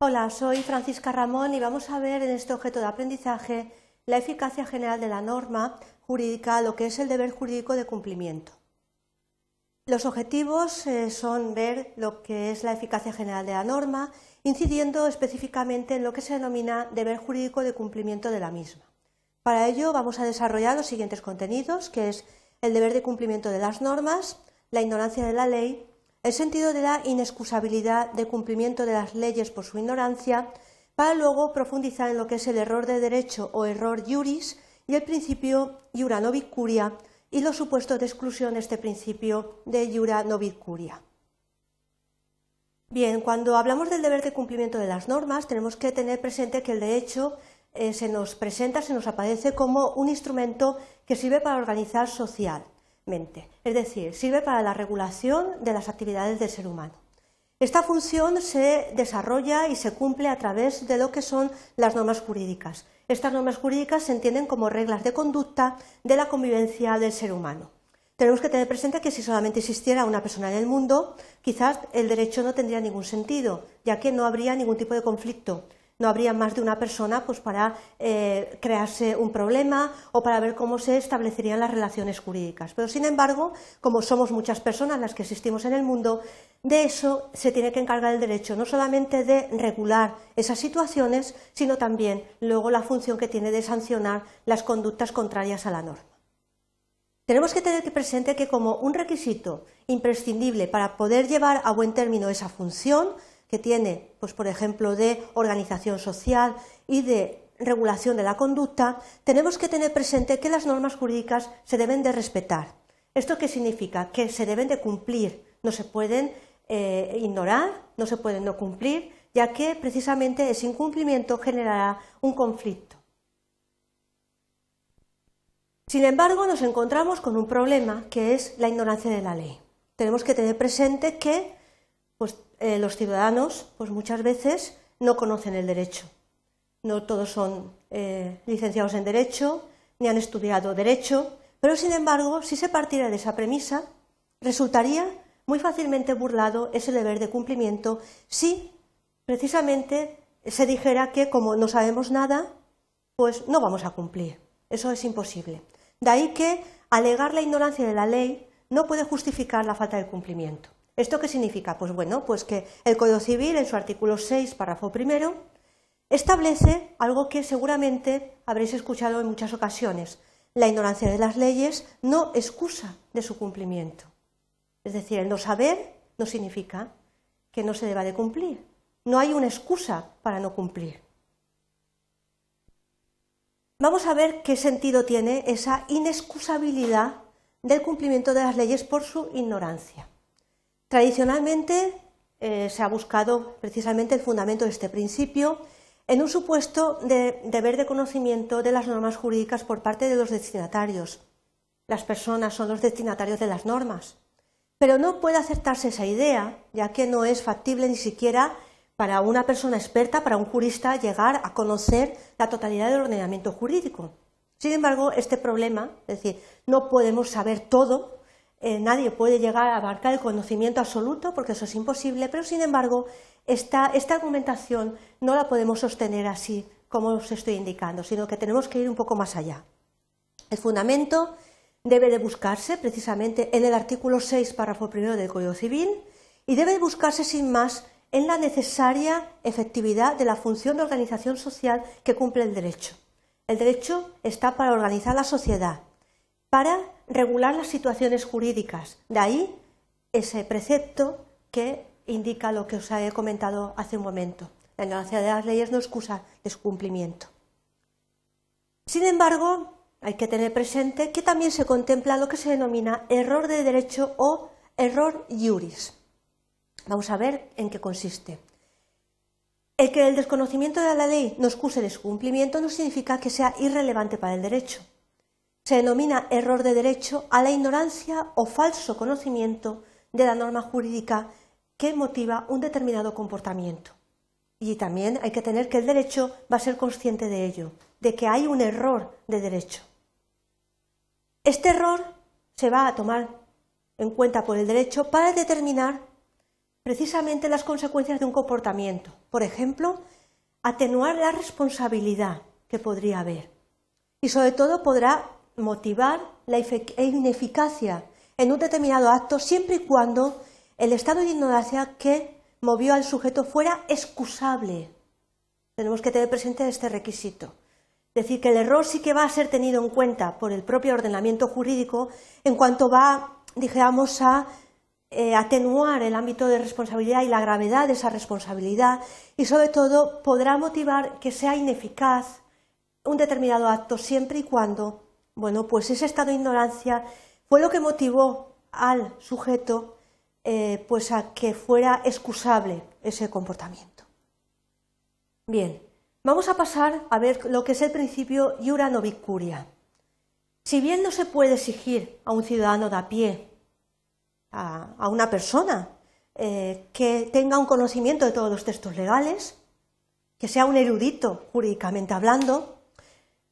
Hola, soy Francisca Ramón y vamos a ver en este objeto de aprendizaje la eficacia general de la norma jurídica, lo que es el deber jurídico de cumplimiento. Los objetivos eh, son ver lo que es la eficacia general de la norma, incidiendo específicamente en lo que se denomina deber jurídico de cumplimiento de la misma. Para ello vamos a desarrollar los siguientes contenidos, que es el deber de cumplimiento de las normas, la ignorancia de la ley, el sentido de la inexcusabilidad de cumplimiento de las leyes por su ignorancia, para luego profundizar en lo que es el error de derecho o error juris y el principio iura novit curia y los supuestos de exclusión de este principio de iura novit curia. Bien, cuando hablamos del deber de cumplimiento de las normas, tenemos que tener presente que el derecho eh, se nos presenta, se nos aparece como un instrumento que sirve para organizar es decir, sirve para la regulación de las actividades del ser humano. Esta función se desarrolla y se cumple a través de lo que son las normas jurídicas. Estas normas jurídicas se entienden como reglas de conducta de la convivencia del ser humano. Tenemos que tener presente que si solamente existiera una persona en el mundo, quizás el derecho no tendría ningún sentido, ya que no habría ningún tipo de conflicto no habría más de una persona pues, para eh, crearse un problema o para ver cómo se establecerían las relaciones jurídicas. Pero, sin embargo, como somos muchas personas las que existimos en el mundo, de eso se tiene que encargar el derecho, no solamente de regular esas situaciones, sino también luego la función que tiene de sancionar las conductas contrarias a la norma. Tenemos que tener presente que como un requisito imprescindible para poder llevar a buen término esa función, que tiene, pues, por ejemplo, de organización social y de regulación de la conducta, tenemos que tener presente que las normas jurídicas se deben de respetar. ¿Esto qué significa? Que se deben de cumplir, no se pueden eh, ignorar, no se pueden no cumplir, ya que precisamente ese incumplimiento generará un conflicto. Sin embargo, nos encontramos con un problema que es la ignorancia de la ley. Tenemos que tener presente que pues, eh, los ciudadanos, pues muchas veces no conocen el derecho. No todos son eh, licenciados en derecho, ni han estudiado derecho, pero sin embargo, si se partiera de esa premisa, resultaría muy fácilmente burlado ese deber de cumplimiento si precisamente se dijera que como no sabemos nada, pues no vamos a cumplir. Eso es imposible. De ahí que alegar la ignorancia de la ley no puede justificar la falta de cumplimiento. ¿Esto qué significa? Pues bueno, pues que el Código Civil, en su artículo 6, párrafo primero, establece algo que seguramente habréis escuchado en muchas ocasiones. La ignorancia de las leyes no excusa de su cumplimiento. Es decir, el no saber no significa que no se deba de cumplir. No hay una excusa para no cumplir. Vamos a ver qué sentido tiene esa inexcusabilidad del cumplimiento de las leyes por su ignorancia. Tradicionalmente eh, se ha buscado precisamente el fundamento de este principio en un supuesto de deber de conocimiento de las normas jurídicas por parte de los destinatarios. Las personas son los destinatarios de las normas. Pero no puede aceptarse esa idea, ya que no es factible ni siquiera para una persona experta, para un jurista, llegar a conocer la totalidad del ordenamiento jurídico. Sin embargo, este problema, es decir, no podemos saber todo, eh, nadie puede llegar a abarcar el conocimiento absoluto porque eso es imposible, pero sin embargo esta, esta argumentación no la podemos sostener así como os estoy indicando, sino que tenemos que ir un poco más allá. El fundamento debe de buscarse precisamente en el artículo 6, párrafo primero del Código Civil y debe de buscarse sin más en la necesaria efectividad de la función de organización social que cumple el derecho. El derecho está para organizar la sociedad, para regular las situaciones jurídicas. De ahí ese precepto que indica lo que os he comentado hace un momento. La ignorancia de las leyes no excusa de su cumplimiento. Sin embargo, hay que tener presente que también se contempla lo que se denomina error de derecho o error iuris. Vamos a ver en qué consiste. El que el desconocimiento de la ley no excuse de su cumplimiento no significa que sea irrelevante para el derecho se denomina error de derecho a la ignorancia o falso conocimiento de la norma jurídica que motiva un determinado comportamiento. Y también hay que tener que el derecho va a ser consciente de ello, de que hay un error de derecho. Este error se va a tomar en cuenta por el derecho para determinar precisamente las consecuencias de un comportamiento. Por ejemplo, atenuar la responsabilidad que podría haber. Y sobre todo podrá motivar la ineficacia en un determinado acto siempre y cuando el estado de ignorancia que movió al sujeto fuera excusable. Tenemos que tener presente este requisito. Es decir, que el error sí que va a ser tenido en cuenta por el propio ordenamiento jurídico en cuanto va, digamos, a eh, atenuar el ámbito de responsabilidad y la gravedad de esa responsabilidad y, sobre todo, podrá motivar que sea ineficaz un determinado acto siempre y cuando, bueno, pues ese estado de ignorancia fue lo que motivó al sujeto eh, pues a que fuera excusable ese comportamiento. Bien, vamos a pasar a ver lo que es el principio iura novicuria. Si bien no se puede exigir a un ciudadano de a pie, a, una persona, eh, que tenga un conocimiento de todos los textos legales, que sea un erudito jurídicamente hablando,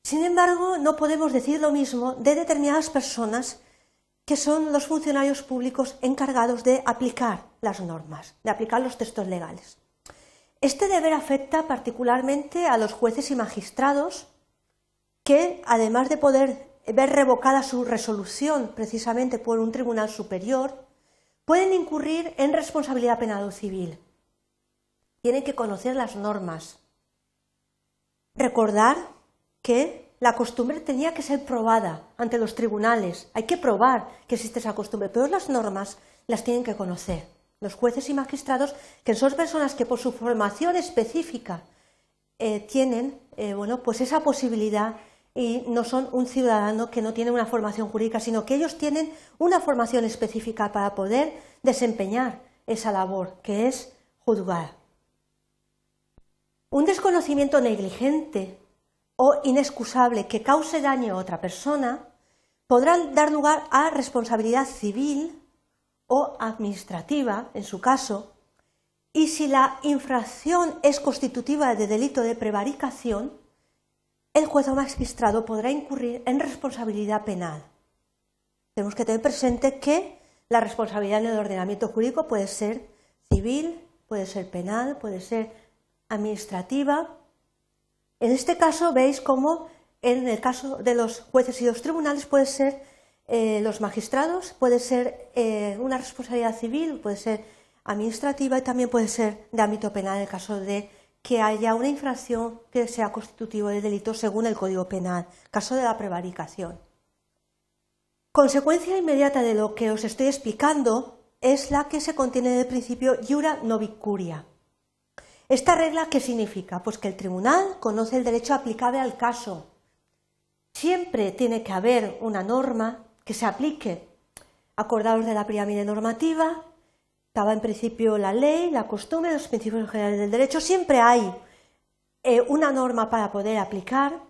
sin embargo, no podemos decir lo mismo de determinadas personas que son los funcionarios públicos encargados de aplicar las normas, de aplicar los textos legales. Este deber afecta particularmente a los jueces y magistrados que, además de poder ver revocada su resolución precisamente por un tribunal superior, pueden incurrir en responsabilidad penal o civil. Tienen que conocer las normas. Recordar que la costumbre tenía que ser probada ante los tribunales. Hay que probar que existe esa costumbre, pero las normas las tienen que conocer. Los jueces y magistrados, que son personas que por su formación específica eh, tienen eh, bueno, pues esa posibilidad y no son un ciudadano que no tiene una formación jurídica, sino que ellos tienen una formación específica para poder desempeñar esa labor, que es juzgar. Un desconocimiento negligente o inexcusable que cause daño a otra persona podrán dar lugar a responsabilidad civil o administrativa, en su caso, y si la infracción es constitutiva de delito de prevaricación, el juez o magistrado podrá incurrir en responsabilidad penal. Tenemos que tener presente que la responsabilidad en el ordenamiento jurídico puede ser civil, puede ser penal, puede ser administrativa, en este caso veis cómo en el caso de los jueces y los tribunales puede ser eh, los magistrados, puede ser eh, una responsabilidad civil, puede ser administrativa y también puede ser de ámbito penal en el caso de que haya una infracción que sea constitutivo de delito según el Código Penal, caso de la prevaricación. Consecuencia inmediata de lo que os estoy explicando es la que se contiene en el principio iura novicuria. ¿Esta regla qué significa? Pues que el tribunal conoce el derecho aplicable al caso. Siempre tiene que haber una norma que se aplique. Acordados de la pirámide normativa, estaba en principio la ley, la costumbre, los principios generales del derecho. Siempre hay eh, una norma para poder aplicar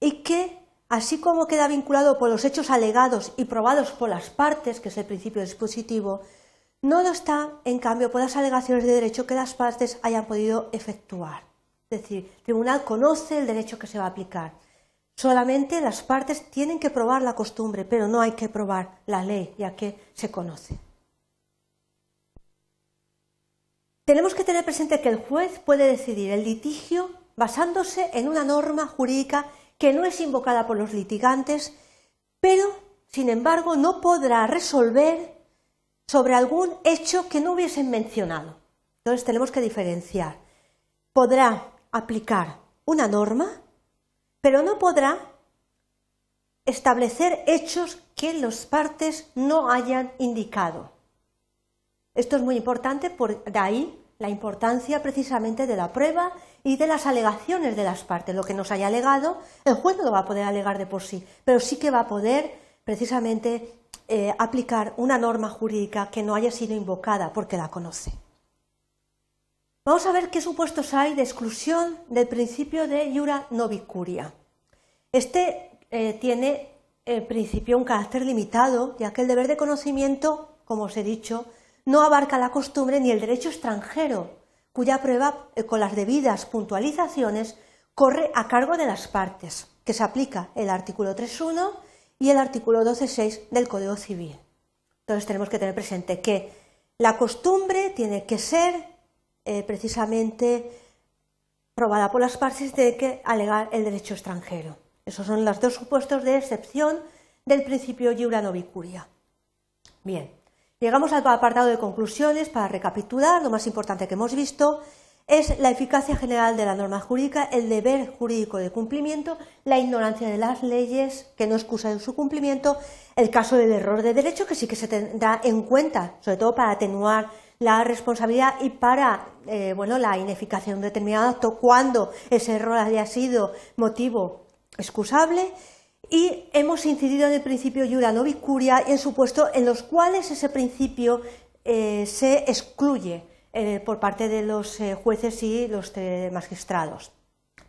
y que, así como queda vinculado por los hechos alegados y probados por las partes, que es el principio dispositivo, no lo está, en cambio, por las alegaciones de derecho que las partes hayan podido efectuar. Es decir, el tribunal conoce el derecho que se va a aplicar. Solamente las partes tienen que probar la costumbre, pero no hay que probar la ley, ya que se conoce. Tenemos que tener presente que el juez puede decidir el litigio basándose en una norma jurídica que no es invocada por los litigantes, pero, sin embargo, no podrá resolver sobre algún hecho que no hubiesen mencionado. Entonces tenemos que diferenciar. Podrá aplicar una norma, pero no podrá establecer hechos que las partes no hayan indicado. Esto es muy importante, por de ahí la importancia precisamente de la prueba y de las alegaciones de las partes. Lo que nos haya alegado, el juez no lo va a poder alegar de por sí, pero sí que va a poder precisamente eh, aplicar una norma jurídica que no haya sido invocada porque la conoce. Vamos a ver qué supuestos hay de exclusión del principio de iura novicuria. Este eh, tiene en principio un carácter limitado, ya que el deber de conocimiento, como os he dicho, no abarca la costumbre ni el derecho extranjero, cuya prueba, eh, con las debidas puntualizaciones, corre a cargo de las partes, que se aplica el artículo 3.1 y el artículo 12.6 del Código Civil. Entonces tenemos que tener presente que la costumbre tiene que ser eh, precisamente probada por las partes de que alegar el derecho extranjero. Esos son los dos supuestos de excepción del principio iura novicuria. Bien, llegamos al apartado de conclusiones para recapitular. Lo más importante que hemos visto es la eficacia general de la norma jurídica, el deber jurídico de cumplimiento, la ignorancia de las leyes que no excusa su cumplimiento, el caso del error de derecho que sí que se tendrá en cuenta, sobre todo para atenuar la responsabilidad y para eh, bueno, la ineficacia de un determinado acto cuando ese error haya sido motivo excusable. Y hemos incidido en el principio iura novicuria y en supuestos en los cuales ese principio eh, se excluye eh, por parte de los jueces y los magistrados.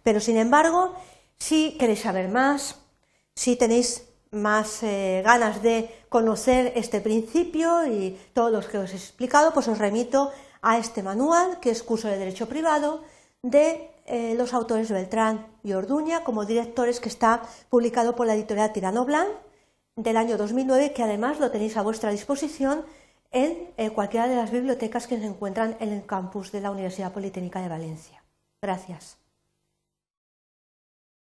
Pero, sin embargo, si queréis saber más, si tenéis más ganas de conocer este principio y todos los que os he explicado, pues os remito a este manual, que es curso de Derecho Privado, de eh, los autores Beltrán y Orduña como directores, que está publicado por la editorial Tirano Blanc del año 2009, que además lo tenéis a vuestra disposición en eh, cualquiera de las bibliotecas que se encuentran en el campus de la Universidad Politécnica de Valencia. Gracias.